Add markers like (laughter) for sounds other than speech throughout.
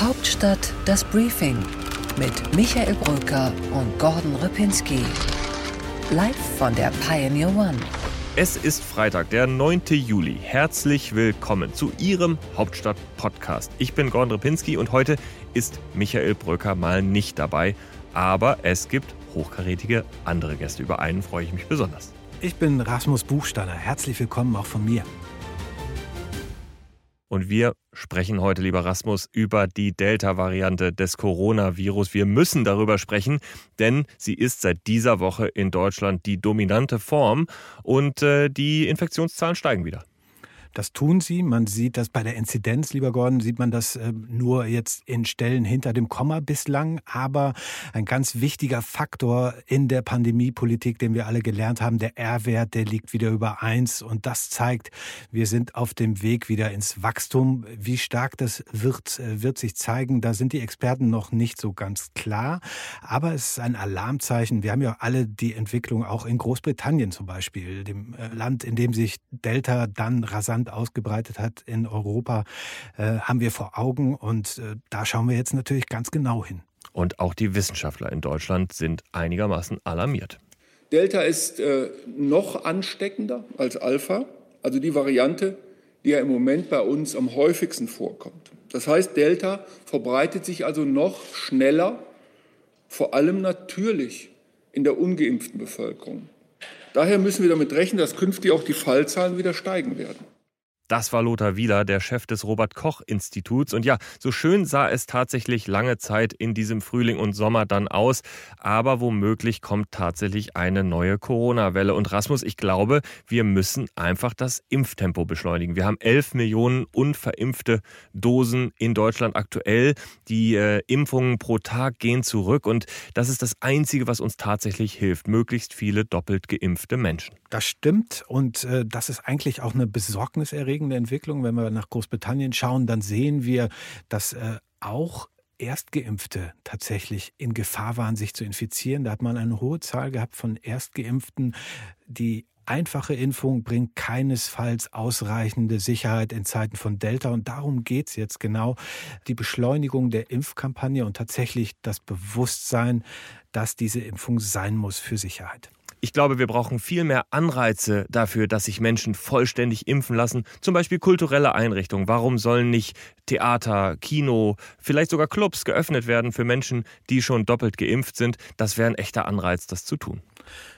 Hauptstadt das Briefing mit Michael Brücker und Gordon Ripinski. Live von der Pioneer One. Es ist Freitag, der 9. Juli. Herzlich willkommen zu Ihrem Hauptstadt-Podcast. Ich bin Gordon Ripinski und heute ist Michael Brücker mal nicht dabei. Aber es gibt hochkarätige andere Gäste. Über einen freue ich mich besonders. Ich bin Rasmus Buchstaller. Herzlich willkommen auch von mir. Und wir sprechen heute, lieber Rasmus, über die Delta-Variante des Coronavirus. Wir müssen darüber sprechen, denn sie ist seit dieser Woche in Deutschland die dominante Form und äh, die Infektionszahlen steigen wieder. Das tun sie. Man sieht das bei der Inzidenz, lieber Gordon, sieht man das äh, nur jetzt in Stellen hinter dem Komma bislang. Aber ein ganz wichtiger Faktor in der Pandemiepolitik, den wir alle gelernt haben, der R-Wert, der liegt wieder über eins. Und das zeigt, wir sind auf dem Weg wieder ins Wachstum. Wie stark das wird, äh, wird sich zeigen. Da sind die Experten noch nicht so ganz klar. Aber es ist ein Alarmzeichen. Wir haben ja alle die Entwicklung auch in Großbritannien zum Beispiel, dem äh, Land, in dem sich Delta dann rasant ausgebreitet hat in Europa, äh, haben wir vor Augen. Und äh, da schauen wir jetzt natürlich ganz genau hin. Und auch die Wissenschaftler in Deutschland sind einigermaßen alarmiert. Delta ist äh, noch ansteckender als Alpha, also die Variante, die ja im Moment bei uns am häufigsten vorkommt. Das heißt, Delta verbreitet sich also noch schneller, vor allem natürlich in der ungeimpften Bevölkerung. Daher müssen wir damit rechnen, dass künftig auch die Fallzahlen wieder steigen werden. Das war Lothar Wieler, der Chef des Robert Koch Instituts. Und ja, so schön sah es tatsächlich lange Zeit in diesem Frühling und Sommer dann aus. Aber womöglich kommt tatsächlich eine neue Corona-Welle. Und Rasmus, ich glaube, wir müssen einfach das Impftempo beschleunigen. Wir haben 11 Millionen unverimpfte Dosen in Deutschland aktuell. Die äh, Impfungen pro Tag gehen zurück. Und das ist das Einzige, was uns tatsächlich hilft. Möglichst viele doppelt geimpfte Menschen. Das stimmt. Und äh, das ist eigentlich auch eine besorgniserregende beunruhigende Entwicklung. Wenn wir nach Großbritannien schauen, dann sehen wir, dass äh, auch Erstgeimpfte tatsächlich in Gefahr waren, sich zu infizieren. Da hat man eine hohe Zahl gehabt von Erstgeimpften, die einfache Impfung bringt keinesfalls ausreichende Sicherheit in Zeiten von Delta. Und darum geht es jetzt genau. Die Beschleunigung der Impfkampagne und tatsächlich das Bewusstsein, dass diese Impfung sein muss für Sicherheit. Ich glaube, wir brauchen viel mehr Anreize dafür, dass sich Menschen vollständig impfen lassen. Zum Beispiel kulturelle Einrichtungen. Warum sollen nicht Theater, Kino, vielleicht sogar Clubs geöffnet werden für Menschen, die schon doppelt geimpft sind? Das wäre ein echter Anreiz, das zu tun.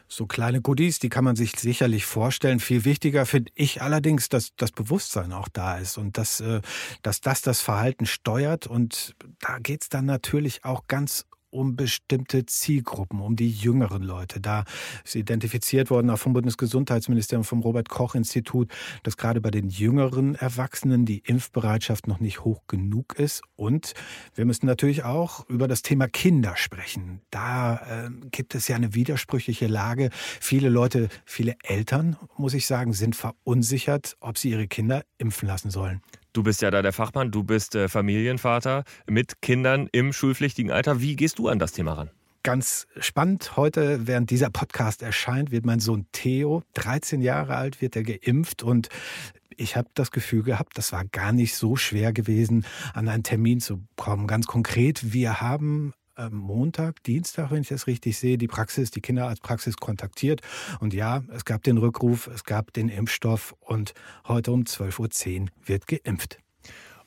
So kleine Goodies, die kann man sich sicherlich vorstellen. Viel wichtiger finde ich allerdings, dass das Bewusstsein auch da ist und dass, äh, dass das das Verhalten steuert. Und da geht es dann natürlich auch ganz um bestimmte Zielgruppen, um die jüngeren Leute. Da ist identifiziert worden, auch vom Bundesgesundheitsministerium, vom Robert-Koch-Institut, dass gerade bei den jüngeren Erwachsenen die Impfbereitschaft noch nicht hoch genug ist. Und wir müssen natürlich auch über das Thema Kinder sprechen. Da äh, gibt es ja eine widersprüchliche Lage. Viele Leute, viele Eltern, muss ich sagen, sind verunsichert, ob sie ihre Kinder impfen lassen sollen. Du bist ja da der Fachmann, du bist äh, Familienvater mit Kindern im schulpflichtigen Alter. Wie gehst du an das Thema ran? Ganz spannend. Heute, während dieser Podcast erscheint, wird mein Sohn Theo, 13 Jahre alt, wird er geimpft und ich habe das Gefühl gehabt, das war gar nicht so schwer gewesen, an einen Termin zu kommen. Ganz konkret, wir haben Montag, Dienstag, wenn ich das richtig sehe, die Praxis, die Kinderarztpraxis kontaktiert. Und ja, es gab den Rückruf, es gab den Impfstoff und heute um 12.10 Uhr wird geimpft.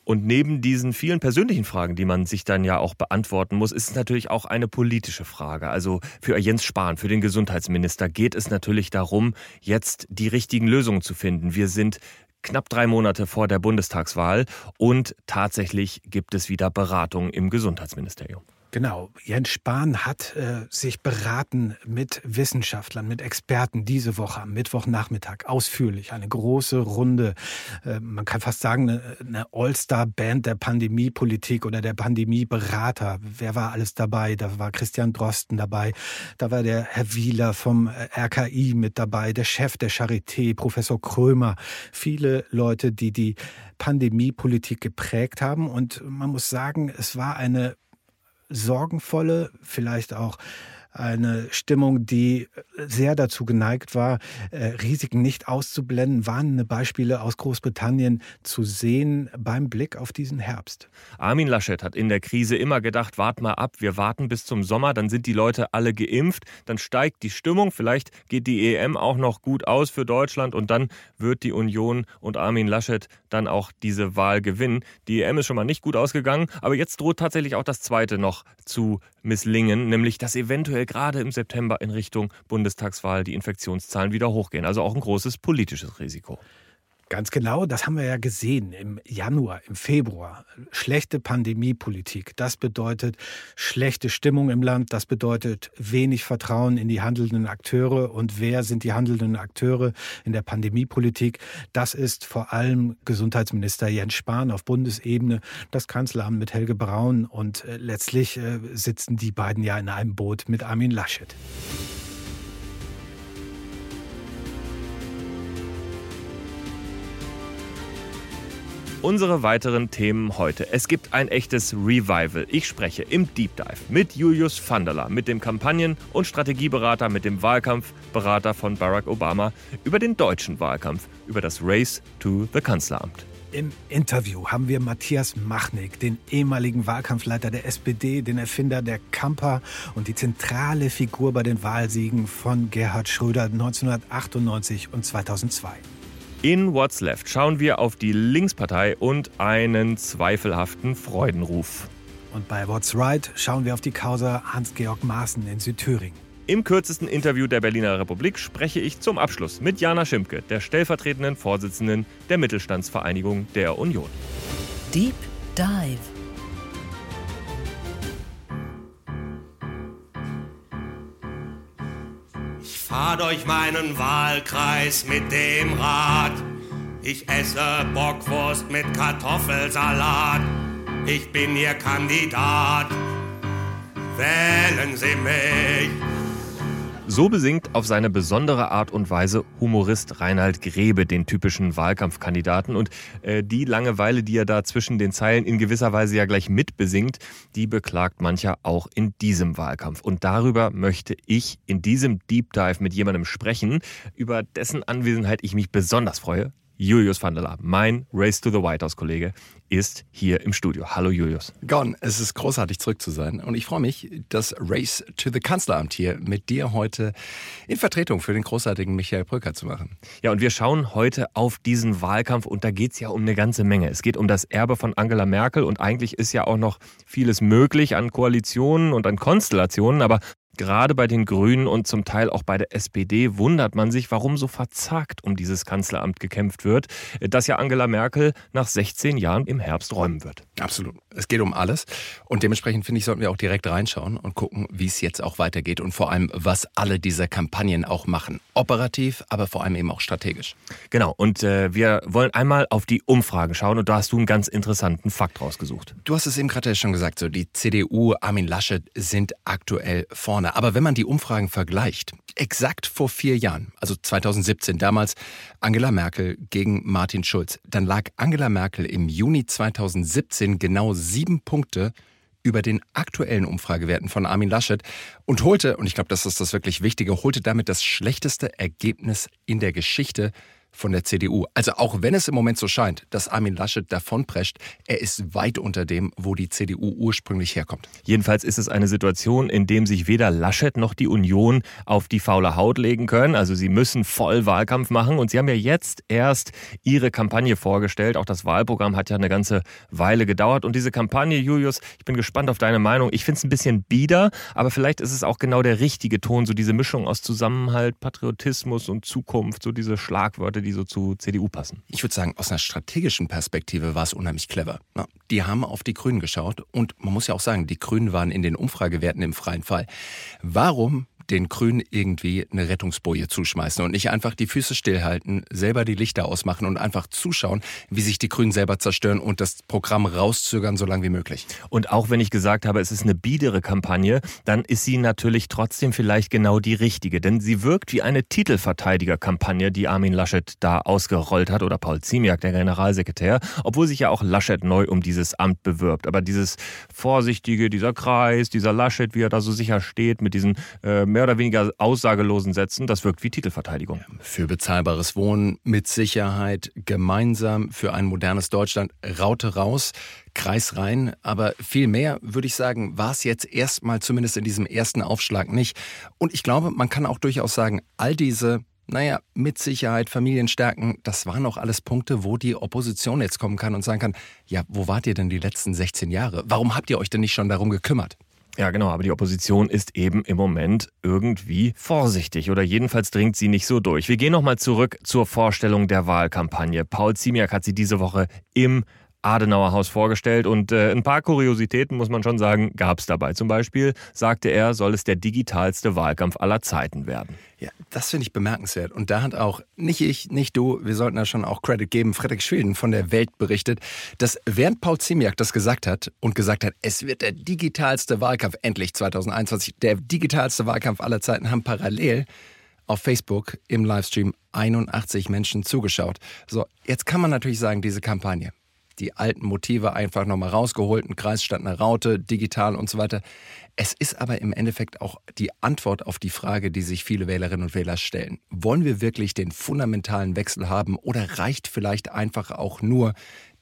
Und neben diesen vielen persönlichen Fragen, die man sich dann ja auch beantworten muss, ist es natürlich auch eine politische Frage. Also für Jens Spahn, für den Gesundheitsminister, geht es natürlich darum, jetzt die richtigen Lösungen zu finden. Wir sind knapp drei Monate vor der Bundestagswahl und tatsächlich gibt es wieder Beratungen im Gesundheitsministerium. Genau, Jens Spahn hat äh, sich beraten mit Wissenschaftlern, mit Experten diese Woche am Mittwochnachmittag ausführlich. Eine große Runde, äh, man kann fast sagen, eine, All-Star-Band der Pandemiepolitik oder der Pandemieberater. Wer war alles dabei? Da war Christian Drosten dabei, da war der Herr Wieler vom äh, RKI mit dabei, der Chef der Charité, Professor Krömer. Viele Leute, die die Pandemiepolitik geprägt haben. Und man muss sagen, es war eine sorgenvolle, vielleicht auch Eine Stimmung, die sehr dazu geneigt war, äh, Risiken nicht auszublenden. Warnende Beispiele aus Großbritannien zu sehen beim Blick auf diesen Herbst. Armin Laschet hat in der Krise immer gedacht, wart mal ab, wir warten bis zum Sommer, dann sind die Leute alle geimpft, dann steigt die Stimmung, vielleicht geht die EM auch noch gut aus für Deutschland und dann wird die Union und Armin Laschet dann auch diese Wahl gewinnen. Die EM ist schon mal nicht gut ausgegangen, aber jetzt droht tatsächlich auch das zweite noch zu misslingen, nämlich dass eventuell gerade im September in Richtung Bundestagswahl die Infektionszahlen wieder hochgehen. Also auch ein großes politisches Risiko. Ganz genau, das haben wir ja gesehen im Januar, im Februar. Schlechte Pandemiepolitik, das bedeutet schlechte Stimmung im Land, das bedeutet wenig Vertrauen in die handelnden Akteure. Und wer sind die handelnden Akteure in der Pandemiepolitik? Das ist vor allem Gesundheitsminister Jens Spahn auf Bundesebene, das Kanzleramt mit Helge Braun und äh, letztlich äh, sitzen die beiden ja in einem Boot mit Armin Laschet. Unsere weiteren Themen heute. Es gibt ein echtes Revival. Ich spreche im Deep Dive mit Julius Vanderler, mit dem Kampagnen- und Strategieberater, mit dem Wahlkampfberater von Barack Obama über den deutschen Wahlkampf, über das Race to the Kanzleramt. Im Interview haben wir Matthias Machnik, den ehemaligen Wahlkampfleiter der SPD, den Erfinder der Kamper und die zentrale Figur bei den Wahlsiegen von Gerhard Schröder 1998 und 2002. In What's Left schauen wir auf die Linkspartei und einen zweifelhaften Freudenruf. Und bei What's Right schauen wir auf die Causa Hans-Georg Maaßen in Südthüringen. Im kürzesten Interview der Berliner Republik spreche ich zum Abschluss mit Jana Schimpke, der stellvertretenden Vorsitzenden der Mittelstandsvereinigung der Union. Deep Dive. Fahr durch meinen Wahlkreis mit dem Rad. Ich esse Bockwurst mit Kartoffelsalat. Ich bin Ihr Kandidat. Wählen Sie mich. So besingt auf seine besondere Art und Weise Humorist Reinhard Grebe den typischen Wahlkampfkandidaten. Und äh, die Langeweile, die er da zwischen den Zeilen in gewisser Weise ja gleich mitbesingt, die beklagt mancher auch in diesem Wahlkampf. Und darüber möchte ich in diesem Deep Dive mit jemandem sprechen, über dessen Anwesenheit ich mich besonders freue. Julius van der Laar, mein Race to the White House-Kollege, ist hier im Studio. Hallo Julius. Gon, es ist großartig zurück zu sein und ich freue mich, das Race to the Kanzleramt hier mit dir heute in Vertretung für den großartigen Michael Brücker zu machen. Ja, und wir schauen heute auf diesen Wahlkampf und da geht es ja um eine ganze Menge. Es geht um das Erbe von Angela Merkel und eigentlich ist ja auch noch vieles möglich an Koalitionen und an Konstellationen, aber Gerade bei den Grünen und zum Teil auch bei der SPD wundert man sich, warum so verzagt um dieses Kanzleramt gekämpft wird, das ja Angela Merkel nach 16 Jahren im Herbst räumen wird. Absolut. Es geht um alles. Und dementsprechend finde ich, sollten wir auch direkt reinschauen und gucken, wie es jetzt auch weitergeht und vor allem, was alle diese Kampagnen auch machen. Operativ, aber vor allem eben auch strategisch. Genau. Und äh, wir wollen einmal auf die Umfragen schauen und da hast du einen ganz interessanten Fakt rausgesucht. Du hast es eben gerade schon gesagt, so die CDU, Armin Laschet sind aktuell vorne vorne. Aber wenn man die Umfragen vergleicht, exakt vor vier Jahren, also 2017, damals Angela Merkel gegen Martin Schulz, dann lag Angela Merkel im Juni 2017 genau sieben Punkte über den aktuellen Umfragewerten von Armin Laschet und holte, und ich glaube, das ist das wirklich Wichtige, holte damit das schlechteste Ergebnis in der Geschichte von der CDU. Also auch wenn es im Moment so scheint, dass Armin Laschet davonprescht, er ist weit unter dem, wo die CDU ursprünglich herkommt. Jedenfalls ist es eine Situation, in dem sich weder Laschet noch die Union auf die faule Haut legen können. Also sie müssen voll Wahlkampf machen und sie haben ja jetzt erst ihre Kampagne vorgestellt. Auch das Wahlprogramm hat ja eine ganze Weile gedauert und diese Kampagne, Julius, ich bin gespannt auf deine Meinung. Ich finde es ein bisschen bieder, aber vielleicht ist es auch genau der richtige Ton, so diese Mischung aus Zusammenhalt, Patriotismus und Zukunft, so diese Schlagwörter, die so zu CDU passen? Ich würde sagen, aus einer strategischen Perspektive war es unheimlich clever. Die haben auf die Grünen geschaut und man muss ja auch sagen, die Grünen waren in den Umfragewerten im freien Fall. Warum den Grünen irgendwie eine Rettungsboje zuschmeißen und nicht einfach die Füße stillhalten, selber die Lichter ausmachen und einfach zuschauen, wie sich die Grünen selber zerstören und das Programm rauszögern, so lange wie möglich. Und auch wenn ich gesagt habe, es ist eine biedere Kampagne, dann ist sie natürlich trotzdem vielleicht genau die richtige. Denn sie wirkt wie eine Titelverteidigerkampagne, die Armin Laschet da ausgerollt hat oder Paul Ziemiak, der Generalsekretär, obwohl sich ja auch Laschet neu um dieses Amt bewirbt. Aber dieses Vorsichtige, dieser Kreis, dieser Laschet, wie er da so sicher steht mit diesen äh, mehr oder weniger aussagelosen Sätzen, das wirkt wie Titelverteidigung. Für bezahlbares Wohnen mit Sicherheit, gemeinsam für ein modernes Deutschland, Raute raus, Kreis rein. Aber viel mehr, würde ich sagen, war es jetzt erstmal zumindest in diesem ersten Aufschlag nicht. Und ich glaube, man kann auch durchaus sagen, all diese naja, mit Sicherheit, Familienstärken, das waren auch alles Punkte, wo die Opposition jetzt kommen kann und sagen kann, ja, wo wart ihr denn die letzten 16 Jahre? Warum habt ihr euch denn nicht schon darum gekümmert? Ja, genau, aber die Opposition ist eben im Moment irgendwie vorsichtig oder jedenfalls dringt sie nicht so durch. Wir gehen nochmal zurück zur Vorstellung der Wahlkampagne. Paul Ziemiak hat sie diese Woche im Adenauer Haus vorgestellt und äh, ein paar Kuriositäten, muss man schon sagen, gab es dabei. Zum Beispiel sagte er, soll es der digitalste Wahlkampf aller Zeiten werden. Ja, das finde ich bemerkenswert. Und da hat auch nicht ich, nicht du, wir sollten da schon auch Credit geben, Frederik Schwilden von der Welt berichtet, dass während Paul Ziemiak das gesagt hat und gesagt hat, es wird der digitalste Wahlkampf, endlich 2021, der digitalste Wahlkampf aller Zeiten, haben parallel auf Facebook im Livestream 81 Menschen zugeschaut. So, jetzt kann man natürlich sagen, diese Kampagne, die alten Motive einfach nochmal rausgeholt, ein Kreis statt eine Raute, digital und so weiter. Es ist aber im Endeffekt auch die Antwort auf die Frage, die sich viele Wählerinnen und Wähler stellen. Wollen wir wirklich den fundamentalen Wechsel haben oder reicht vielleicht einfach auch nur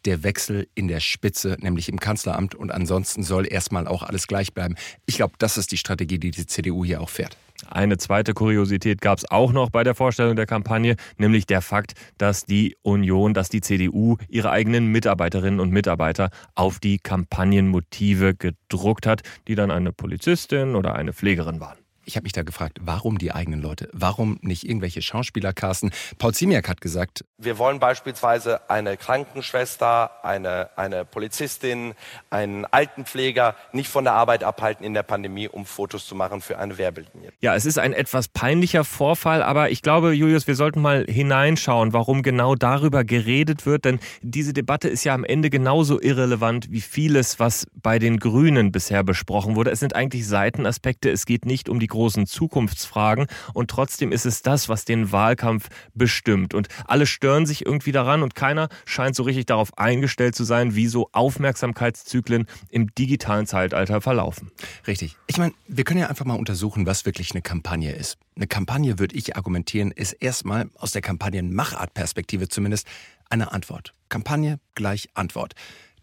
der Wechsel in der Spitze, nämlich im Kanzleramt und ansonsten soll erstmal auch alles gleich bleiben. Ich glaube, das ist die Strategie, die die CDU hier auch fährt. Eine zweite Kuriosität gab es auch noch bei der Vorstellung der Kampagne, nämlich der Fakt, dass die Union, dass die CDU ihre eigenen Mitarbeiterinnen und Mitarbeiter auf die Kampagnenmotive gedruckt hat, die dann eine Polizistin oder eine Pflegerin waren. Ich habe mich da gefragt, warum die eigenen Leute? Warum nicht irgendwelche Schauspieler casten? Paul Ziemiak hat gesagt, wir wollen beispielsweise eine Krankenschwester, eine, eine Polizistin, einen Altenpfleger nicht von der Arbeit abhalten in der Pandemie, um Fotos zu machen für eine Werbelinie. Ja, es ist ein etwas peinlicher Vorfall, aber ich glaube, Julius, wir sollten mal hineinschauen, warum genau darüber geredet wird, denn diese Debatte ist ja am Ende genauso irrelevant wie vieles, was bei den Grünen bisher besprochen wurde. Es sind eigentlich Seitenaspekte, es geht nicht um die großen Zukunftsfragen und trotzdem ist es das, was den Wahlkampf bestimmt. Und alle stören sich irgendwie daran und keiner scheint so richtig darauf eingestellt zu sein, wie so Aufmerksamkeitszyklen im digitalen Zeitalter verlaufen. Richtig. Ich meine, wir können ja einfach mal untersuchen, was wirklich eine Kampagne ist. Eine Kampagne, würde ich argumentieren, ist erstmal aus der Kampagnenmachartperspektive zumindest eine Antwort. Kampagne gleich Antwort.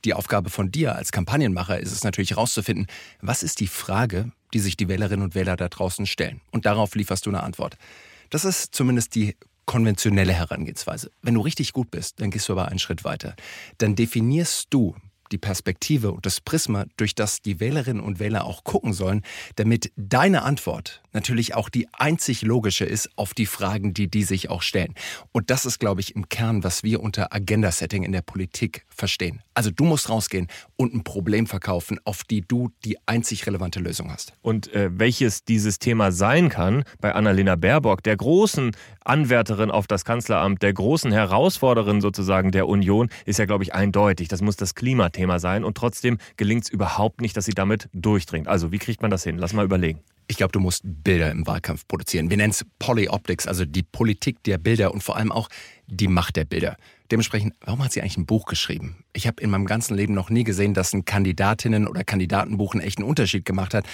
Die Aufgabe von dir als Kampagnenmacher ist es natürlich herauszufinden, was ist die Frage, die sich die Wählerinnen und Wähler da draußen stellen. Und darauf lieferst du eine Antwort. Das ist zumindest die konventionelle Herangehensweise. Wenn du richtig gut bist, dann gehst du aber einen Schritt weiter. Dann definierst du die Perspektive und das Prisma, durch das die Wählerinnen und Wähler auch gucken sollen, damit deine Antwort natürlich auch die einzig logische ist auf die Fragen, die die sich auch stellen. Und das ist, glaube ich, im Kern, was wir unter Agenda-Setting in der Politik verstehen. Also du musst rausgehen und ein Problem verkaufen, auf die du die einzig relevante Lösung hast. Und äh, welches dieses Thema sein kann, bei Annalena Baerbock, der großen Anwärterin auf das Kanzleramt, der großen Herausforderin sozusagen der Union, ist ja, glaube ich, eindeutig. Das muss das Klimathema sein und trotzdem gelingt es überhaupt nicht, dass sie damit durchdringt. Also wie kriegt man das hin? Lass mal überlegen. Ich glaube, du musst Bilder im Wahlkampf produzieren. Wir nennen es Polyoptics, also die Politik der Bilder und vor allem auch die Macht der Bilder. Dementsprechend, warum hat sie eigentlich ein Buch geschrieben? Ich habe in meinem ganzen Leben noch nie gesehen, dass ein Kandidatinnen- oder Kandidatenbuch einen echten Unterschied gemacht hat.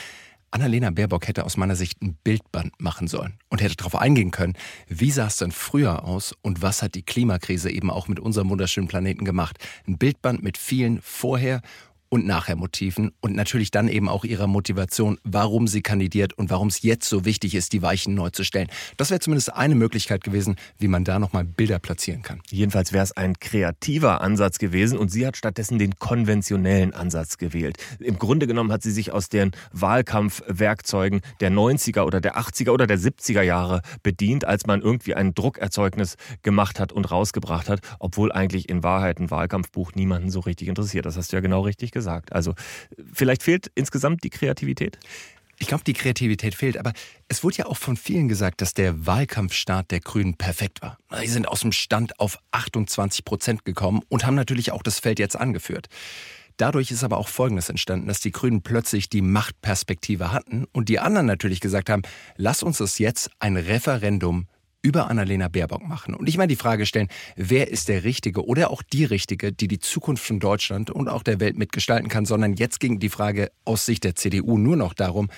Annalena Baerbock hätte aus meiner Sicht ein Bildband machen sollen und hätte darauf eingehen können, wie sah es denn früher aus und was hat die Klimakrise eben auch mit unserem wunderschönen Planeten gemacht. Ein Bildband mit vielen Vorher- und Nachher-Motiven und natürlich dann eben auch ihrer Motivation, warum sie kandidiert und warum es jetzt so wichtig ist, die Weichen neu zu stellen. Das wäre zumindest eine Möglichkeit gewesen, wie man da nochmal Bilder platzieren kann. Jedenfalls wäre es ein kreativer Ansatz gewesen und sie hat stattdessen den konventionellen Ansatz gewählt. Im Grunde genommen hat sie sich aus den Wahlkampfwerkzeugen der 90er oder der 80er oder der 70er Jahre bedient, als man irgendwie ein Druckerzeugnis gemacht hat und rausgebracht hat, obwohl eigentlich in Wahrheit ein Wahlkampfbuch niemanden so richtig interessiert. Das hast du ja genau richtig gesagt gesagt. Also vielleicht fehlt insgesamt die Kreativität? Ich glaube, die Kreativität fehlt, aber es wurde ja auch von vielen gesagt, dass der Wahlkampfstart der Grünen perfekt war. Sie sind aus dem Stand auf 28 Prozent gekommen und haben natürlich auch das Feld jetzt angeführt. Dadurch ist aber auch Folgendes entstanden, dass die Grünen plötzlich die Machtperspektive hatten und die anderen natürlich gesagt haben, lass uns das jetzt ein Referendum über Annalena Baerbock machen. Und ich meine die Frage stellen, wer ist der Richtige oder auch die Richtige, die die Zukunft von Deutschland und auch der Welt mitgestalten kann, sondern jetzt ging die Frage aus Sicht der CDU nur noch darum,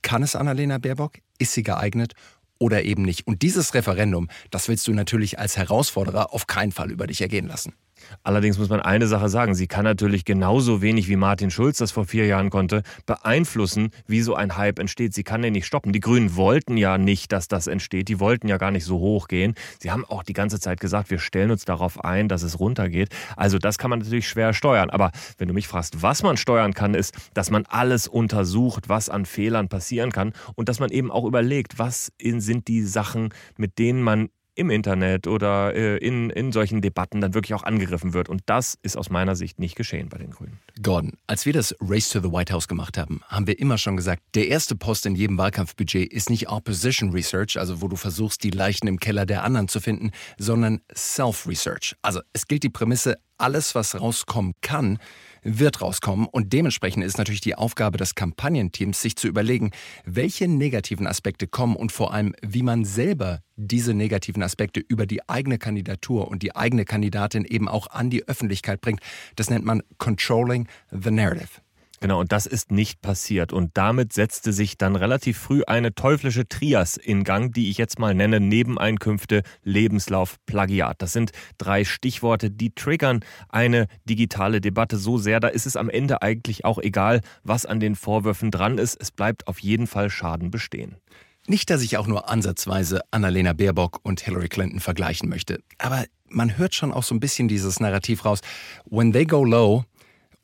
kann es Annalena Baerbock? Ist sie geeignet? Oder eben nicht. Und dieses Referendum, das willst du natürlich als Herausforderer auf keinen Fall über dich ergehen lassen. Allerdings muss man eine Sache sagen, sie kann natürlich genauso wenig wie Martin Schulz das vor vier Jahren konnte, beeinflussen, wie so ein Hype entsteht. Sie kann den nicht stoppen. Die Grünen wollten ja nicht, dass das entsteht. Die wollten ja gar nicht so hoch gehen. Sie haben auch die ganze Zeit gesagt, wir stellen uns darauf ein, dass es runtergeht. Also das kann man natürlich schwer steuern. Aber wenn du mich fragst, was man steuern kann, ist, dass man alles untersucht, was an Fehlern passieren kann und dass man eben auch überlegt, was sind die Sachen, mit denen man im Internet oder äh, in, in solchen Debatten dann wirklich auch angegriffen wird. Und das ist aus meiner Sicht nicht geschehen bei den Grünen. Gordon, als wir das Race to the White House gemacht haben, haben wir immer schon gesagt, der erste Post in jedem Wahlkampfbudget ist nicht Opposition Research, also wo du versuchst, die Leichen im Keller der anderen zu finden, sondern Self-Research. Also es gilt die Prämisse, alles, was rauskommen kann, wird rauskommen. Und dementsprechend ist natürlich die Aufgabe des Kampagnenteams, sich zu überlegen, welche negativen Aspekte kommen und vor allem, wie man selber diese negativen Aspekte über die eigene Kandidatur und die eigene Kandidatin eben auch an die Öffentlichkeit bringt. Das nennt man Controlling the Narrative. Genau, und das ist nicht passiert. Und damit setzte sich dann relativ früh eine teuflische Trias in Gang, die ich jetzt mal nenne, Nebeneinkünfte, Lebenslauf, Plagiat. Das sind drei Stichworte, die triggern eine digitale Debatte so sehr, da ist es am Ende eigentlich auch egal, was an den Vorwürfen dran ist. Es bleibt auf jeden Fall Schaden bestehen. Nicht, dass ich auch nur ansatzweise Annalena Baerbock und Hillary Clinton vergleichen möchte, aber man hört schon auch so ein bisschen dieses Narrativ raus. When they go low,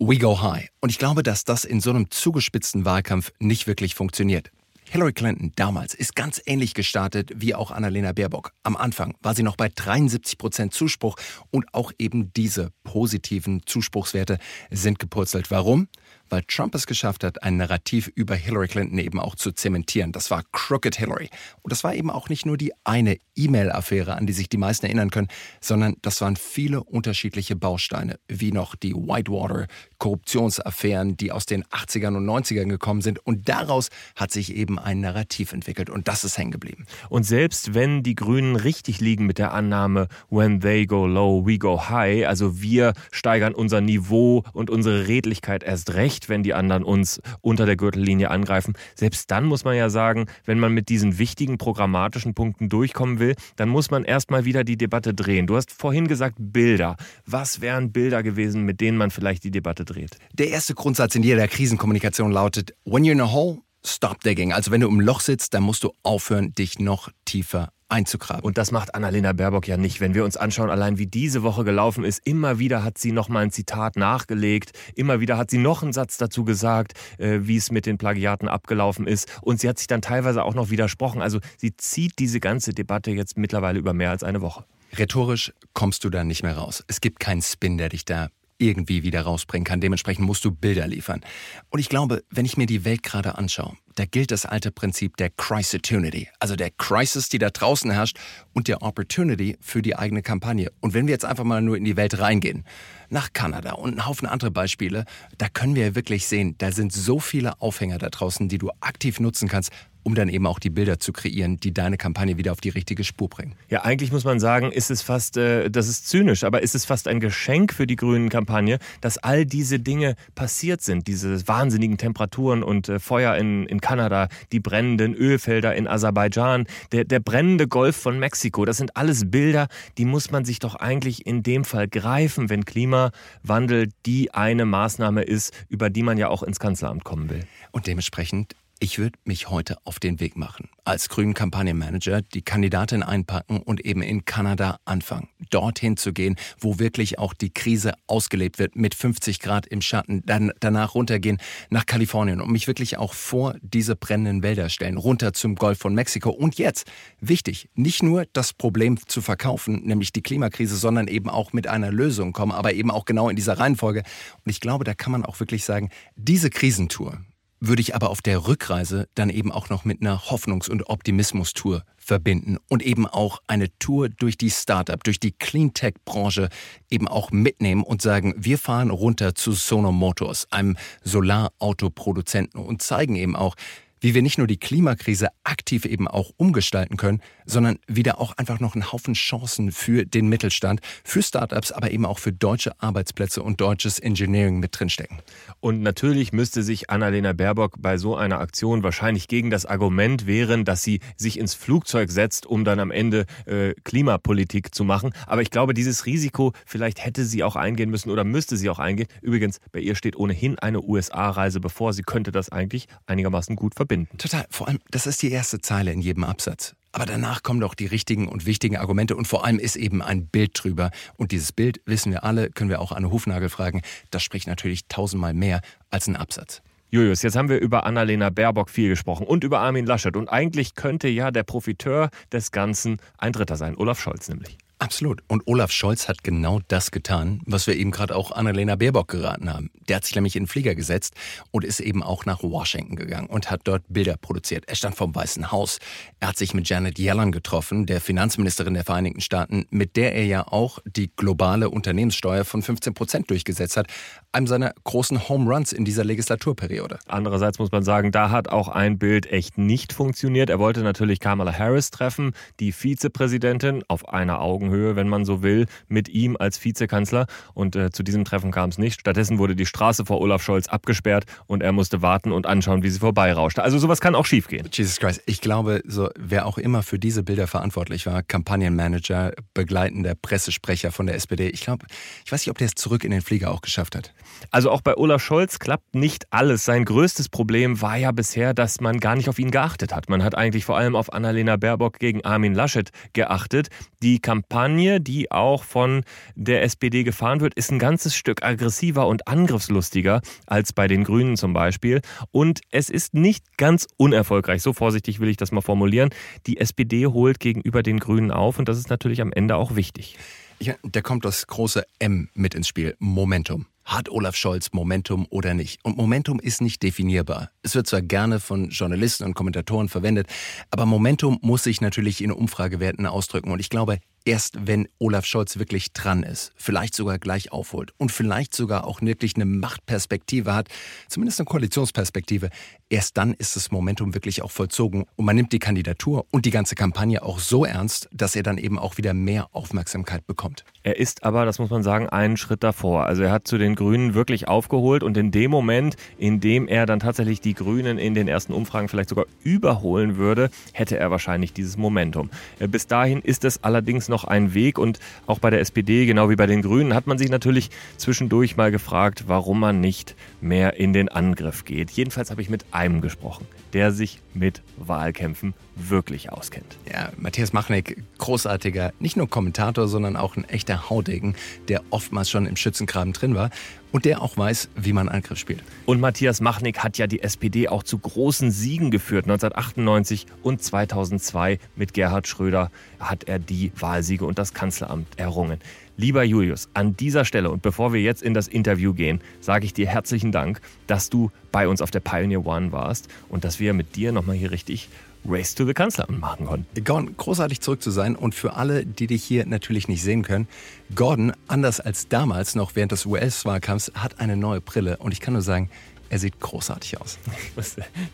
we go high. Und ich glaube, dass das in so einem zugespitzten Wahlkampf nicht wirklich funktioniert. Hillary Clinton damals ist ganz ähnlich gestartet wie auch Annalena Baerbock. Am Anfang war sie noch bei 73 Prozent Zuspruch und auch eben diese positiven Zuspruchswerte sind gepurzelt. Warum? Weil Trump es geschafft hat, ein Narrativ über Hillary Clinton eben auch zu zementieren. Das war Crooked Hillary. Und das war eben auch nicht nur die eine E-Mail-Affäre, an die sich die meisten erinnern können, sondern das waren viele unterschiedliche Bausteine, wie noch die Whitewater-Korruptionsaffären, die aus den 80ern und 90ern gekommen sind. Und daraus hat sich eben ein Narrativ entwickelt. Und das ist hängen geblieben. Und selbst wenn die Grünen richtig liegen mit der Annahme, when they go low, we go high, also wir steigern unser Niveau und unsere Redlichkeit erst recht, nicht, wenn die anderen uns unter der Gürtellinie angreifen. Selbst dann muss man ja sagen, wenn man mit diesen wichtigen programmatischen Punkten durchkommen will, dann muss man erstmal wieder die Debatte drehen. Du hast vorhin gesagt Bilder. Was wären Bilder gewesen, mit denen man vielleicht die Debatte dreht? Der erste Grundsatz in jeder Krisenkommunikation lautet, when you're in a hole, stop digging. Also wenn du im Loch sitzt, dann musst du aufhören, dich noch tiefer einzugraben. Und das macht Annalena Baerbock ja nicht. Wenn wir uns anschauen, allein wie diese Woche gelaufen ist, immer wieder hat sie noch mal ein Zitat nachgelegt, immer wieder hat sie noch einen Satz dazu gesagt, äh, wie es mit den Plagiaten abgelaufen ist. Und sie hat sich dann teilweise auch noch widersprochen. Also sie zieht diese ganze Debatte jetzt mittlerweile über mehr als eine Woche. Rhetorisch kommst du da nicht mehr raus. Es gibt keinen Spin, der dich da irgendwie wieder rausbringen kann. Dementsprechend musst du Bilder liefern. Und ich glaube, wenn ich mir die Welt gerade anschaue, da gilt das alte Prinzip der Crisis-Opportunity, also der Crisis, die da draußen herrscht und der Opportunity für die eigene Kampagne. Und wenn wir jetzt einfach mal nur in die Welt reingehen, nach Kanada und einen Haufen andere Beispiele, da können wir wirklich sehen, da sind so viele Aufhänger da draußen, die du aktiv nutzen kannst, um dann eben auch die Bilder zu kreieren, die deine Kampagne wieder auf die richtige Spur bringen. Ja, eigentlich muss man sagen, ist es fast, äh, das ist zynisch, aber ist es fast ein Geschenk für die Grünen-Kampagne, dass all diese Dinge passiert sind, diese wahnsinnigen Temperaturen und äh, Feuer in, in Kanada, die brennenden Ölfelder in Aserbaidschan, der, der brennende Golf von Mexiko, das sind alles Bilder, die muss man sich doch eigentlich in dem Fall greifen, wenn Klimawandel die eine Maßnahme ist, über die man ja auch ins Kanzleramt kommen will. Und dementsprechend ich würde mich heute auf den Weg machen. Als grünen Kampagnenmanager die Kandidatin einpacken und eben in Kanada anfangen. Dorthin zu gehen, wo wirklich auch die Krise ausgelebt wird, mit 50 Grad im Schatten. Dann danach runtergehen nach Kalifornien und mich wirklich auch vor diese brennenden Wälder stellen. Runter zum Golf von Mexiko. Und jetzt, wichtig, nicht nur das Problem zu verkaufen, nämlich die Klimakrise, sondern eben auch mit einer Lösung kommen, aber eben auch genau in dieser Reihenfolge. Und ich glaube, da kann man auch wirklich sagen, diese Krisentour, würde ich aber auf der Rückreise dann eben auch noch mit einer Hoffnungs- und Optimismus-Tour verbinden und eben auch eine Tour durch die Startup, durch die Cleantech-Branche eben auch mitnehmen und sagen, wir fahren runter zu Sono Motors, einem Solarautoproduzenten und zeigen eben auch, wie wir nicht nur die Klimakrise aktiv eben auch umgestalten können, sondern wieder auch einfach noch einen Haufen Chancen für den Mittelstand, für Startups, aber eben auch für deutsche Arbeitsplätze und deutsches Engineering mit drinstecken. Und natürlich müsste sich Annalena Baerbock bei so einer Aktion wahrscheinlich gegen das Argument wehren, dass sie sich ins Flugzeug setzt, um dann am Ende äh, Klimapolitik zu machen. Aber ich glaube, dieses Risiko vielleicht hätte sie auch eingehen müssen oder müsste sie auch eingehen. Übrigens, bei ihr steht ohnehin eine USA-Reise bevor. Sie könnte das eigentlich einigermaßen gut verbinden verbinden. Total. Vor allem, das ist die erste Zeile in jedem Absatz. Aber danach kommen doch die richtigen und wichtigen Argumente und vor allem ist eben ein Bild drüber. Und dieses Bild, wissen wir alle, können wir auch Anne Hufnagel fragen, das spricht natürlich tausendmal mehr als ein Absatz. Julius, jetzt haben wir über Annalena Baerbock viel gesprochen und über Armin Laschet. Und eigentlich könnte ja der Profiteur des Ganzen ein Dritter sein, Olaf Scholz nämlich. Absolut. Und Olaf Scholz hat genau das getan, was wir eben gerade auch Annalena Baerbock geraten haben. Der hat sich nämlich in den Flieger gesetzt und ist eben auch nach Washington gegangen und hat dort Bilder produziert. Er stand vom Weißen Haus. Er hat sich mit Janet Yellen getroffen, der Finanzministerin der Vereinigten Staaten, mit der er ja auch die globale Unternehmenssteuer von 15 Prozent durchgesetzt hat. Einem seiner großen Home Runs in dieser Legislaturperiode. Andererseits muss man sagen, da hat auch ein Bild echt nicht funktioniert. Er wollte natürlich Kamala Harris treffen, die Vizepräsidentin, auf einer Augenhöhe Augenhöhe, wenn man so will, mit ihm als Vizekanzler. Und äh, zu diesem Treffen kam es nicht. Stattdessen wurde die Straße vor Olaf Scholz abgesperrt und er musste warten und anschauen, wie sie vorbeirauschte. Also sowas kann auch schiefgehen. Jesus Christ. Ich glaube, so wer auch immer für diese Bilder verantwortlich war, Kampagnenmanager, begleitender Pressesprecher von der SPD, ich glaube, ich weiß nicht, ob der es zurück in den Flieger auch geschafft hat. Also auch bei Olaf Scholz klappt nicht alles. Sein größtes Problem war ja bisher, dass man gar nicht auf ihn geachtet hat. Man hat eigentlich vor allem auf Annalena Baerbock gegen Armin Laschet geachtet. Die Kampagne Kampagne, die auch von der SPD gefahren wird, ist ein ganzes Stück aggressiver und angriffslustiger als bei den Grünen zum Beispiel. Und es ist nicht ganz unerfolgreich. So vorsichtig will ich das mal formulieren. Die SPD holt gegenüber den Grünen auf und das ist natürlich am Ende auch wichtig. Ja, da kommt das große M mit ins Spiel. Momentum. Hat Olaf Scholz Momentum oder nicht? Und Momentum ist nicht definierbar. Es wird zwar gerne von Journalisten und Kommentatoren verwendet, aber Momentum muss sich natürlich in Umfragewerten ausdrücken. Und ich glaube, erst wenn Olaf Scholz wirklich dran ist, vielleicht sogar gleich aufholt und vielleicht sogar auch wirklich eine Machtperspektive hat, zumindest eine Koalitionsperspektive, erst dann ist das Momentum wirklich auch vollzogen und man nimmt die Kandidatur und die ganze Kampagne auch so ernst, dass er dann eben auch wieder mehr Aufmerksamkeit bekommt. Er ist aber, das muss man sagen, einen Schritt davor. Also er hat zu den Grünen wirklich aufgeholt und in dem Moment, in dem er dann tatsächlich die Grünen in den ersten Umfragen vielleicht sogar überholen würde, hätte er wahrscheinlich dieses Momentum. Äh, bis dahin ist es allerdings noch ein Weg und auch bei der SPD, genau wie bei den Grünen, hat man sich natürlich zwischendurch mal gefragt, warum man nicht mehr in den Angriff geht. Jedenfalls habe ich mit einem gesprochen, der sich mit Wahlkämpfen wirklich auskennt. Ja, Matthias Machnick, großartiger, nicht nur Kommentator, sondern auch ein echter Haudegen, der oftmals schon im Schützengraben drin war und der auch weiß, wie man Angriff spielt. Und Matthias Machnick hat ja die SPD auch zu großen Siegen geführt. 1998 und 2002 mit Gerhard Schröder hat er die Wahlsiege und das Kanzleramt errungen. Lieber Julius, an dieser Stelle und bevor wir jetzt in das Interview gehen, sage ich dir herzlichen Dank, dass du bei uns auf der Pioneer One warst und dass wir mit dir nochmal hier richtig Race to the Kanzleramt machen konnten. Gordon, großartig zurück zu sein und für alle, die dich hier natürlich nicht sehen können, Gordon, anders als damals noch während des US-Wahlkampfs, hat eine neue Brille und ich kann nur sagen, er sieht großartig aus.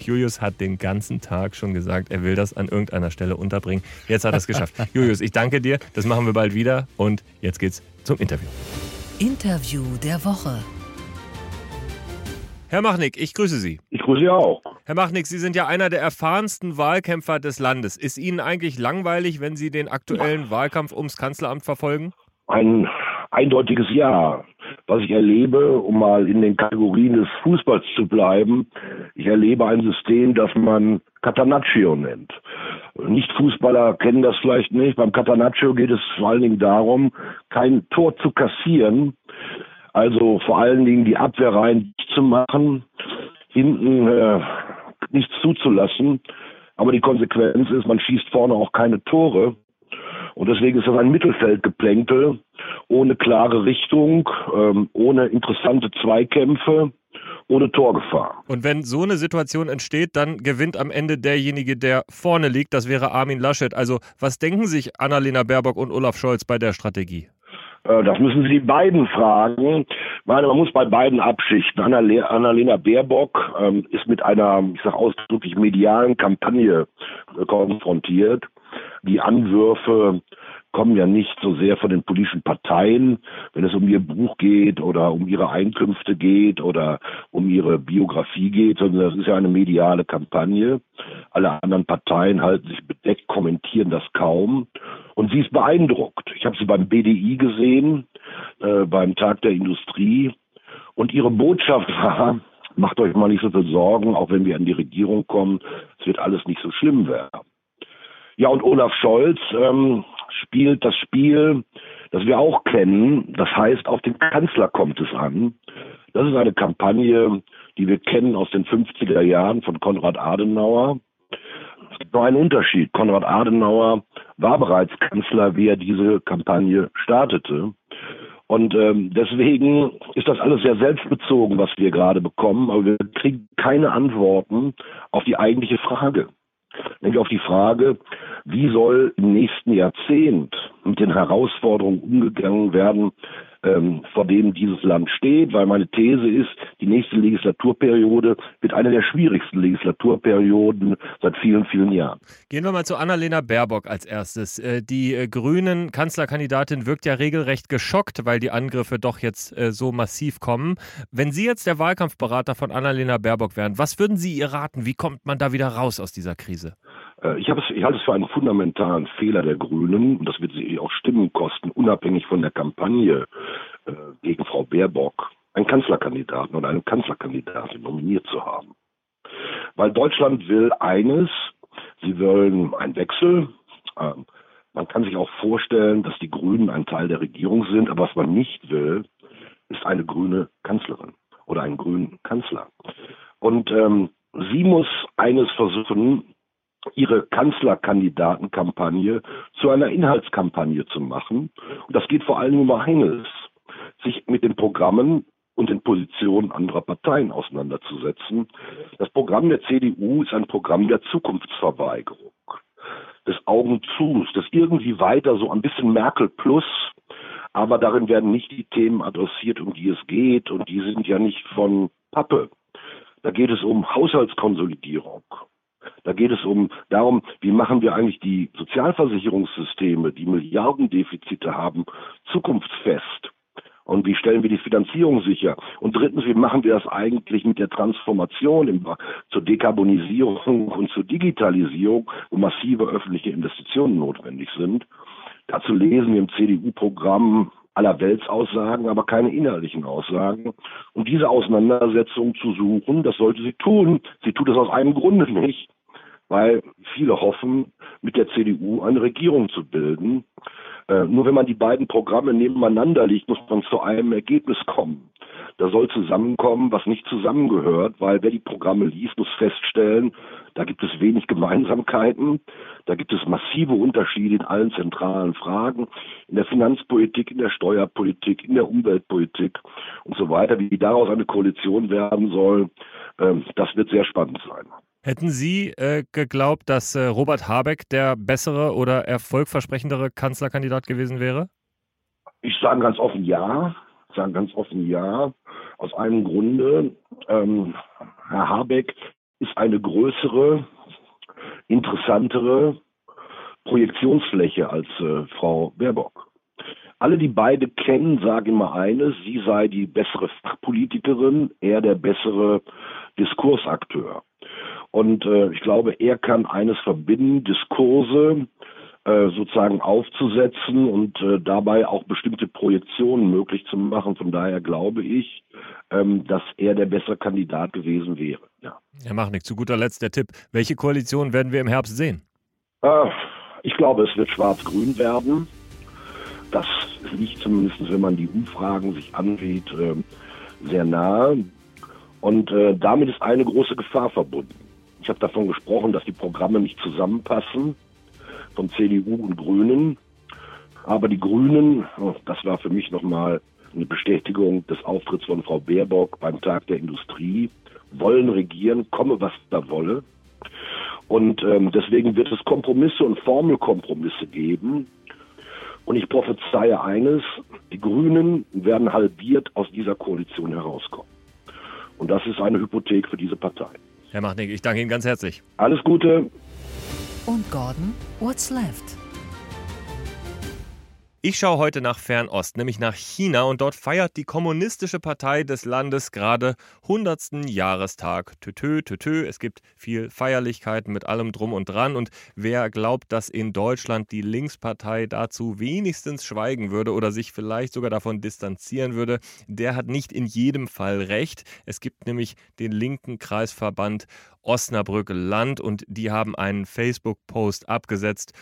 Julius hat den ganzen Tag schon gesagt, er will das an irgendeiner Stelle unterbringen. Jetzt hat er es geschafft. (laughs) Julius, ich danke dir. Das machen wir bald wieder. Und jetzt geht's zum Interview. Interview der Woche. Herr Machnick, ich grüße Sie. Ich grüße Sie auch. Herr Machnick, Sie sind ja einer der erfahrensten Wahlkämpfer des Landes. Ist Ihnen eigentlich langweilig, wenn Sie den aktuellen Wahlkampf ums Kanzleramt verfolgen? Ein eindeutiges Ja. Was ich erlebe, um mal in den Kategorien des Fußballs zu bleiben, ich erlebe ein System, das man Catanaccio nennt. Nicht-Fußballer kennen das vielleicht nicht. Beim Catanaccio geht es vor allen Dingen darum, kein Tor zu kassieren, also vor allen Dingen die Abwehr rein zu machen, hinten äh, nichts zuzulassen. Aber die Konsequenz ist, man schießt vorne auch keine Tore. Und deswegen ist das ein Mittelfeldgeplänkel ohne klare Richtung, ähm, ohne interessante Zweikämpfe ohne Torgefahr. Und wenn so eine Situation entsteht, dann gewinnt am Ende derjenige, der vorne liegt. Das wäre Armin Laschet. Also was denken sich Annalena Baerbock und Olaf Scholz bei der Strategie? Äh, das müssen Sie beiden fragen. Meine, man muss bei beiden abschichten. Annalena Baerbock ähm, ist mit einer, ich sage ausdrücklich, medialen Kampagne äh, konfrontiert. Die Anwürfe kommen ja nicht so sehr von den politischen Parteien, wenn es um ihr Buch geht oder um ihre Einkünfte geht oder um ihre Biografie geht, sondern das ist ja eine mediale Kampagne. Alle anderen Parteien halten sich bedeckt, kommentieren das kaum. Und sie ist beeindruckt. Ich habe sie beim BDI gesehen, äh, beim Tag der Industrie. Und ihre Botschaft war, (laughs) macht euch mal nicht so viel Sorgen, auch wenn wir an die Regierung kommen, es wird alles nicht so schlimm werden. Ja, und Olaf Scholz ähm, spielt das Spiel, das wir auch kennen. Das heißt, auf den Kanzler kommt es an. Das ist eine Kampagne, die wir kennen aus den 50er Jahren von Konrad Adenauer. Es gibt nur einen Unterschied. Konrad Adenauer war bereits Kanzler, wie er diese Kampagne startete. Und ähm, deswegen ist das alles sehr selbstbezogen, was wir gerade bekommen, aber wir kriegen keine Antworten auf die eigentliche Frage nämlich auf die Frage, wie soll im nächsten Jahrzehnt mit den Herausforderungen umgegangen werden, ähm, vor denen dieses Land steht, weil meine These ist, die nächste Legislaturperiode wird eine der schwierigsten Legislaturperioden seit vielen, vielen Jahren. Gehen wir mal zu Annalena Baerbock als erstes. Äh, die äh, grünen Kanzlerkandidatin wirkt ja regelrecht geschockt, weil die Angriffe doch jetzt äh, so massiv kommen. Wenn Sie jetzt der Wahlkampfberater von Annalena Baerbock wären, was würden Sie ihr raten? Wie kommt man da wieder raus aus dieser Krise? Ich, es, ich halte es für einen fundamentalen Fehler der Grünen, und das wird sie auch Stimmen kosten, unabhängig von der Kampagne äh, gegen Frau Baerbock, einen Kanzlerkandidaten oder eine Kanzlerkandidatin nominiert zu haben. Weil Deutschland will eines, sie wollen einen Wechsel. Ähm, man kann sich auch vorstellen, dass die Grünen ein Teil der Regierung sind, aber was man nicht will, ist eine grüne Kanzlerin oder einen grünen Kanzler. Und ähm, sie muss eines versuchen, ihre Kanzlerkandidatenkampagne zu einer Inhaltskampagne zu machen. Und das geht vor allem um eines, sich mit den Programmen und den Positionen anderer Parteien auseinanderzusetzen. Das Programm der CDU ist ein Programm der Zukunftsverweigerung, des Augenzus, des irgendwie weiter so ein bisschen Merkel plus, aber darin werden nicht die Themen adressiert, um die es geht und die sind ja nicht von Pappe. Da geht es um Haushaltskonsolidierung, da geht es um darum, wie machen wir eigentlich die Sozialversicherungssysteme, die Milliardendefizite haben, zukunftsfest. Und wie stellen wir die Finanzierung sicher? Und drittens, wie machen wir das eigentlich mit der Transformation im, zur Dekarbonisierung und zur Digitalisierung, wo massive öffentliche Investitionen notwendig sind? Dazu lesen wir im CDU-Programm aller Weltsaussagen, aber keine inhaltlichen Aussagen. Und diese Auseinandersetzung zu suchen, das sollte sie tun. Sie tut es aus einem Grunde nicht, weil viele hoffen, mit der CDU eine Regierung zu bilden. Äh, nur wenn man die beiden Programme nebeneinander liegt, muss man zu einem Ergebnis kommen. Da soll zusammenkommen, was nicht zusammengehört, weil wer die Programme liest, muss feststellen, da gibt es wenig Gemeinsamkeiten, da gibt es massive Unterschiede in allen zentralen Fragen, in der Finanzpolitik, in der Steuerpolitik, in der Umweltpolitik und so weiter. Wie daraus eine Koalition werden soll, äh, das wird sehr spannend sein. Hätten Sie äh, geglaubt, dass äh, Robert Habeck der bessere oder erfolgversprechendere Kanzlerkandidat gewesen wäre? Ich sage ganz offen ja. Ich sage ganz offen ja. Aus einem Grunde. Ähm, Herr Habeck ist eine größere, interessantere Projektionsfläche als äh, Frau Baerbock. Alle, die beide kennen, sagen immer eines, sie sei die bessere Fachpolitikerin, er der bessere Diskursakteur. Und äh, ich glaube, er kann eines verbinden, Diskurse äh, sozusagen aufzusetzen und äh, dabei auch bestimmte Projektionen möglich zu machen. Von daher glaube ich, ähm, dass er der bessere Kandidat gewesen wäre. Ja. Herr Machnick, zu guter Letzt der Tipp. Welche Koalition werden wir im Herbst sehen? Äh, ich glaube, es wird schwarz-grün werden. Das liegt zumindest, wenn man die Umfragen sich ansieht, äh, sehr nahe. Und äh, damit ist eine große Gefahr verbunden. Ich habe davon gesprochen, dass die Programme nicht zusammenpassen von CDU und Grünen. Aber die Grünen, oh, das war für mich nochmal eine Bestätigung des Auftritts von Frau Baerbock beim Tag der Industrie, wollen regieren, komme was da wolle. Und ähm, deswegen wird es Kompromisse und Formelkompromisse geben. Und ich prophezeie eines, die Grünen werden halbiert aus dieser Koalition herauskommen. Und das ist eine Hypothek für diese Partei. Herr Machnick, ich danke Ihnen ganz herzlich. Alles Gute. Und Gordon, what's left? Ich schaue heute nach Fernost, nämlich nach China und dort feiert die Kommunistische Partei des Landes gerade 100. Jahrestag. Tötö, tötö, es gibt viel Feierlichkeiten mit allem drum und dran und wer glaubt, dass in Deutschland die Linkspartei dazu wenigstens schweigen würde oder sich vielleicht sogar davon distanzieren würde, der hat nicht in jedem Fall recht. Es gibt nämlich den linken Kreisverband Osnabrück Land und die haben einen Facebook-Post abgesetzt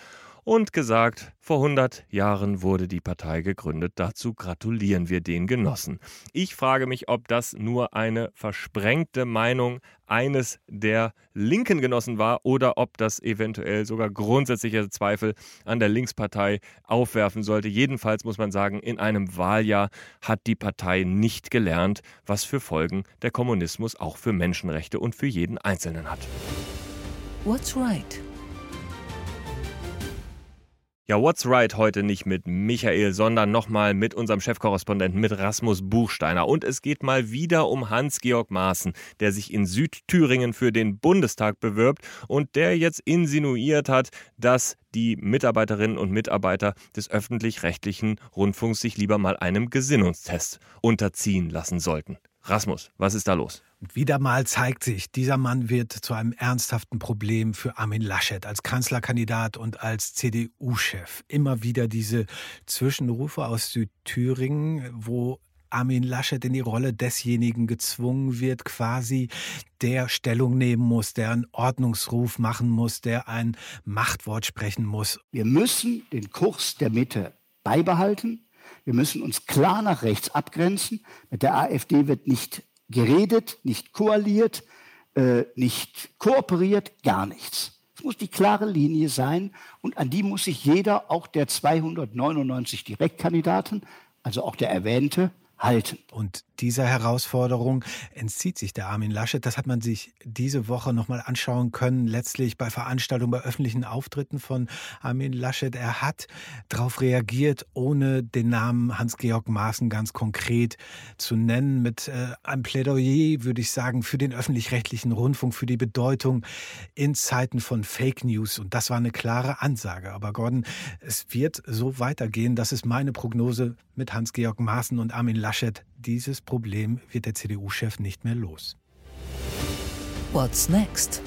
und gesagt, vor 100 Jahren wurde die Partei gegründet. Dazu gratulieren wir den Genossen. Ich frage mich, ob das nur eine versprengte Meinung eines der linken Genossen war oder ob das eventuell sogar grundsätzliche Zweifel an der Linkspartei aufwerfen sollte. Jedenfalls muss man sagen, in einem Wahljahr hat die Partei nicht gelernt, was für Folgen der Kommunismus auch für Menschenrechte und für jeden Einzelnen hat. What's right? Ja, What's Right heute nicht mit Michael, sondern nochmal mit unserem Chefkorrespondenten, mit Rasmus Buchsteiner. Und es geht mal wieder um Hans-Georg Maaßen, der sich in Südthüringen für den Bundestag bewirbt und der jetzt insinuiert hat, dass die Mitarbeiterinnen und Mitarbeiter des öffentlich-rechtlichen Rundfunks sich lieber mal einem Gesinnungstest unterziehen lassen sollten. Rasmus, was ist da los? Wieder mal zeigt sich, dieser Mann wird zu einem ernsthaften Problem für Armin Laschet als Kanzlerkandidat und als CDU-Chef. Immer wieder diese Zwischenrufe aus Südthüringen, wo Armin Laschet in die Rolle desjenigen gezwungen wird, quasi der Stellung nehmen muss, der einen Ordnungsruf machen muss, der ein Machtwort sprechen muss. Wir müssen den Kurs der Mitte beibehalten. Wir müssen uns klar nach rechts abgrenzen. Mit der AfD wird nicht geredet, nicht koaliert, äh, nicht kooperiert, gar nichts. Es muss die klare Linie sein und an die muss sich jeder, auch der 299 Direktkandidaten, also auch der erwähnte, halten. Und dieser Herausforderung entzieht sich der Armin Laschet. Das hat man sich diese Woche nochmal anschauen können, letztlich bei Veranstaltungen, bei öffentlichen Auftritten von Armin Laschet. Er hat darauf reagiert, ohne den Namen Hans-Georg Maaßen ganz konkret zu nennen, mit äh, einem Plädoyer, würde ich sagen, für den öffentlich-rechtlichen Rundfunk, für die Bedeutung in Zeiten von Fake News. Und das war eine klare Ansage. Aber Gordon, es wird so weitergehen, das ist meine Prognose mit Hans-Georg Maaßen und Armin Laschet dieses Problem wird der CDU-Chef nicht mehr los. What's next?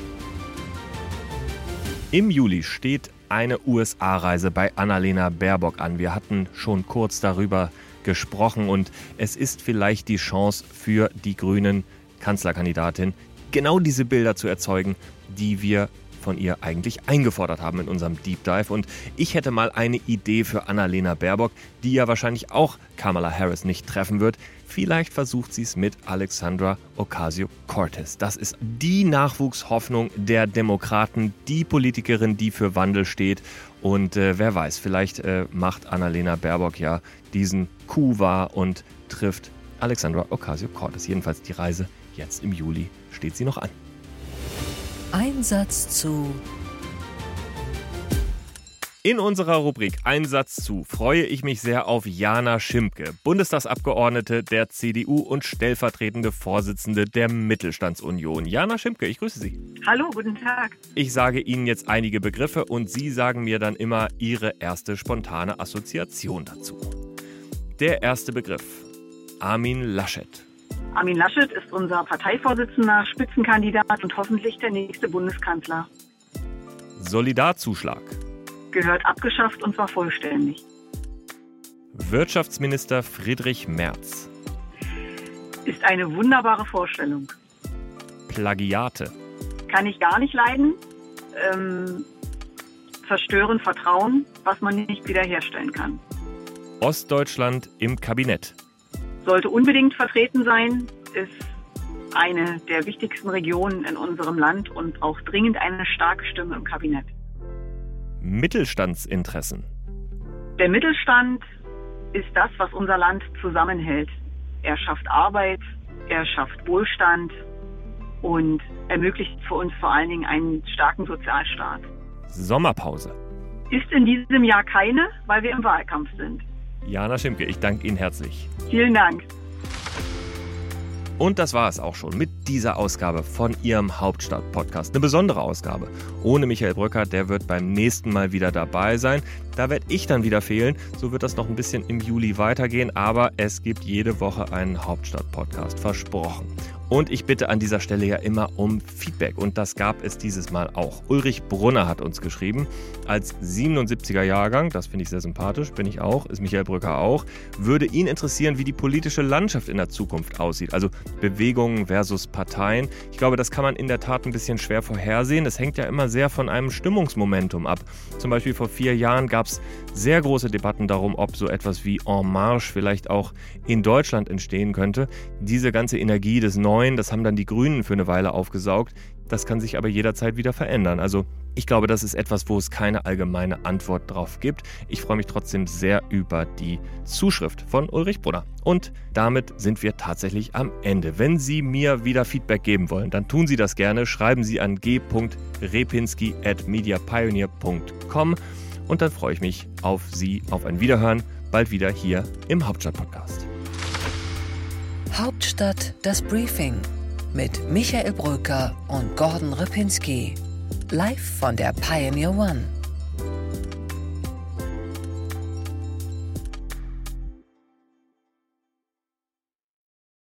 Im Juli steht eine USA-Reise bei Annalena Baerbock an. Wir hatten schon kurz darüber gesprochen und es ist vielleicht die Chance für die grünen Kanzlerkandidatin, genau diese Bilder zu erzeugen, die wir von ihr eigentlich eingefordert haben in unserem Deep Dive. Und ich hätte mal eine Idee für Annalena Baerbock, die ja wahrscheinlich auch Kamala Harris nicht treffen wird. Vielleicht versucht sie es mit Alexandra Ocasio-Cortez. Das ist die Nachwuchshoffnung der Demokraten, die Politikerin, die für Wandel steht. Und äh, wer weiß, vielleicht äh, macht Annalena Baerbock ja diesen Coup wahr und trifft Alexandra Ocasio-Cortez. Jedenfalls die Reise jetzt im Juli steht sie noch an. Einsatz zu. In unserer Rubrik Einsatz zu freue ich mich sehr auf Jana Schimpke, Bundestagsabgeordnete der CDU und stellvertretende Vorsitzende der Mittelstandsunion. Jana Schimpke, ich grüße Sie. Hallo, guten Tag. Ich sage Ihnen jetzt einige Begriffe und Sie sagen mir dann immer Ihre erste spontane Assoziation dazu. Der erste Begriff. Armin Laschet. Armin Laschet ist unser Parteivorsitzender, Spitzenkandidat und hoffentlich der nächste Bundeskanzler. Solidarzuschlag. Gehört abgeschafft und zwar vollständig. Wirtschaftsminister Friedrich Merz. Ist eine wunderbare Vorstellung. Plagiate. Kann ich gar nicht leiden. Ähm, zerstören Vertrauen, was man nicht wiederherstellen kann. Ostdeutschland im Kabinett. Sollte unbedingt vertreten sein, ist eine der wichtigsten Regionen in unserem Land und auch dringend eine starke Stimme im Kabinett. Mittelstandsinteressen. Der Mittelstand ist das, was unser Land zusammenhält. Er schafft Arbeit, er schafft Wohlstand und ermöglicht für uns vor allen Dingen einen starken Sozialstaat. Sommerpause. Ist in diesem Jahr keine, weil wir im Wahlkampf sind. Jana Schimke, ich danke Ihnen herzlich. Vielen Dank. Und das war es auch schon mit dieser Ausgabe von Ihrem Hauptstadt-Podcast. Eine besondere Ausgabe. Ohne Michael Brücker, der wird beim nächsten Mal wieder dabei sein. Da werde ich dann wieder fehlen. So wird das noch ein bisschen im Juli weitergehen. Aber es gibt jede Woche einen Hauptstadt-Podcast. Versprochen. Und ich bitte an dieser Stelle ja immer um Feedback. Und das gab es dieses Mal auch. Ulrich Brunner hat uns geschrieben, als 77er Jahrgang, das finde ich sehr sympathisch, bin ich auch, ist Michael Brücker auch, würde ihn interessieren, wie die politische Landschaft in der Zukunft aussieht. Also Bewegungen versus Parteien. Ich glaube, das kann man in der Tat ein bisschen schwer vorhersehen. Das hängt ja immer sehr von einem Stimmungsmomentum ab. Zum Beispiel vor vier Jahren gab es sehr große Debatten darum, ob so etwas wie En Marche vielleicht auch in Deutschland entstehen könnte. Diese ganze Energie des Neuen 9, das haben dann die Grünen für eine Weile aufgesaugt. Das kann sich aber jederzeit wieder verändern. Also ich glaube, das ist etwas, wo es keine allgemeine Antwort drauf gibt. Ich freue mich trotzdem sehr über die Zuschrift von Ulrich Brunner. Und damit sind wir tatsächlich am Ende. Wenn Sie mir wieder Feedback geben wollen, dann tun Sie das gerne. Schreiben Sie an g.repinski.mediapioneer.com und dann freue ich mich auf Sie, auf ein Wiederhören, bald wieder hier im Hauptstadt-Podcast. Hauptstadt das Briefing mit Michael Bröker und Gordon Ripinski. Live von der Pioneer One.